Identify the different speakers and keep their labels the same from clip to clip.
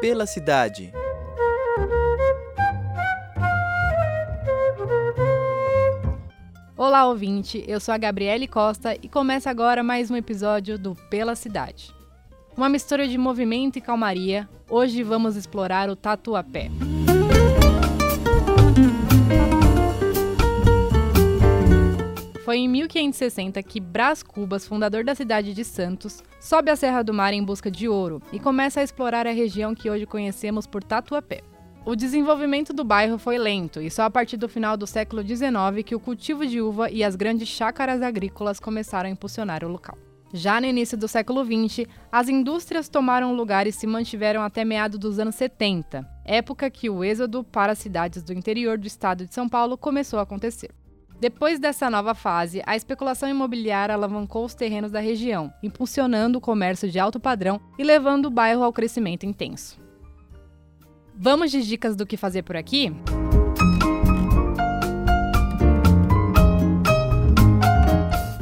Speaker 1: Pela cidade.
Speaker 2: Olá, ouvinte. Eu sou a Gabriele Costa e começa agora mais um episódio do Pela Cidade. Uma mistura de movimento e calmaria. Hoje vamos explorar o Tatuapé. Foi em 1560 que Brás Cubas, fundador da cidade de Santos, sobe a Serra do Mar em busca de ouro e começa a explorar a região que hoje conhecemos por Tatuapé. O desenvolvimento do bairro foi lento e só a partir do final do século XIX que o cultivo de uva e as grandes chácaras agrícolas começaram a impulsionar o local. Já no início do século XX, as indústrias tomaram lugar e se mantiveram até meados dos anos 70, época que o êxodo para as cidades do interior do estado de São Paulo começou a acontecer. Depois dessa nova fase, a especulação imobiliária alavancou os terrenos da região, impulsionando o comércio de alto padrão e levando o bairro ao crescimento intenso. Vamos de dicas do que fazer por aqui?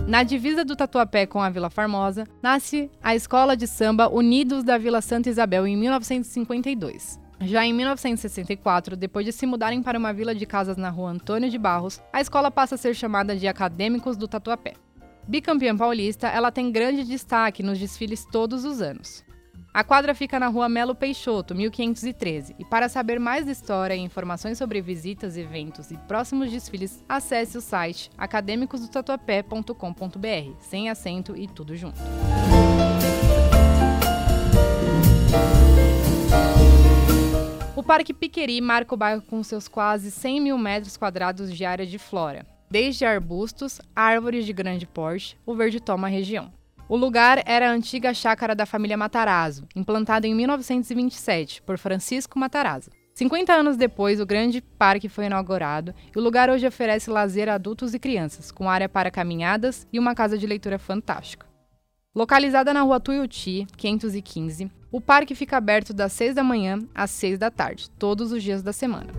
Speaker 2: Na divisa do Tatuapé com a Vila Formosa, nasce a Escola de Samba Unidos da Vila Santa Isabel em 1952. Já em 1964, depois de se mudarem para uma vila de casas na rua Antônio de Barros, a escola passa a ser chamada de Acadêmicos do Tatuapé. Bicampeã paulista, ela tem grande destaque nos desfiles todos os anos. A quadra fica na rua Melo Peixoto, 1513, e para saber mais da história e informações sobre visitas, eventos e próximos desfiles, acesse o site academicosdotatuapé.com.br, sem acento e tudo junto. Parque Piqueri marca o bairro com seus quase 100 mil metros quadrados de área de flora. Desde arbustos, árvores de grande porte, o verde toma a região. O lugar era a antiga chácara da família Matarazzo, implantada em 1927 por Francisco Matarazzo. 50 anos depois, o grande parque foi inaugurado e o lugar hoje oferece lazer a adultos e crianças, com área para caminhadas e uma casa de leitura fantástica. Localizada na rua Tuiuti, 515, o parque fica aberto das 6 da manhã às 6 da tarde, todos os dias da semana.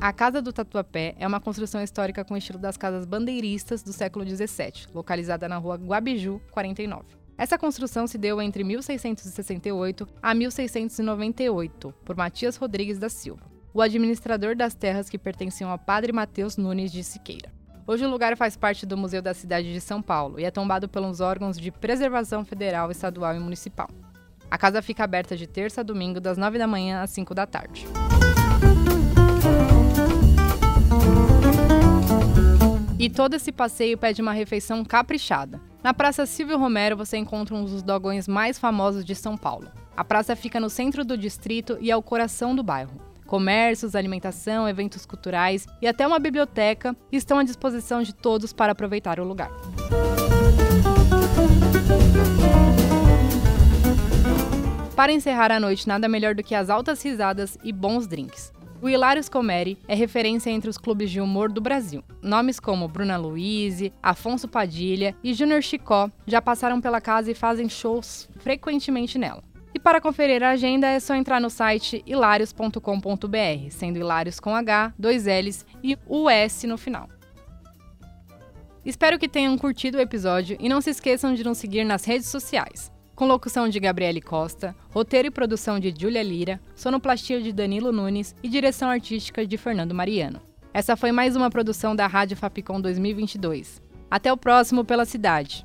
Speaker 2: A Casa do Tatuapé é uma construção histórica com estilo das casas bandeiristas do século XVII, localizada na rua Guabiju, 49. Essa construção se deu entre 1668 a 1698 por Matias Rodrigues da Silva, o administrador das terras que pertenciam ao padre Mateus Nunes de Siqueira. Hoje o lugar faz parte do Museu da Cidade de São Paulo e é tombado pelos órgãos de preservação federal, estadual e municipal. A casa fica aberta de terça a domingo, das 9 da manhã às 5 da tarde. E todo esse passeio pede uma refeição caprichada. Na Praça Silvio Romero você encontra um dos dogões mais famosos de São Paulo. A praça fica no centro do distrito e é o coração do bairro. Comércios, alimentação, eventos culturais e até uma biblioteca estão à disposição de todos para aproveitar o lugar. Para encerrar a noite, nada melhor do que as altas risadas e bons drinks. O Hilários Comeri é referência entre os clubes de humor do Brasil. Nomes como Bruna Luiz, Afonso Padilha e Júnior Chicó já passaram pela casa e fazem shows frequentemente nela. E para conferir a agenda é só entrar no site hilarios.com.br, sendo Hilários com H, dois L's e US no final. Espero que tenham curtido o episódio e não se esqueçam de nos seguir nas redes sociais com locução de Gabriele Costa, roteiro e produção de Júlia Lira, sonoplastia de Danilo Nunes e direção artística de Fernando Mariano. Essa foi mais uma produção da Rádio Fapcom 2022. Até o próximo pela cidade.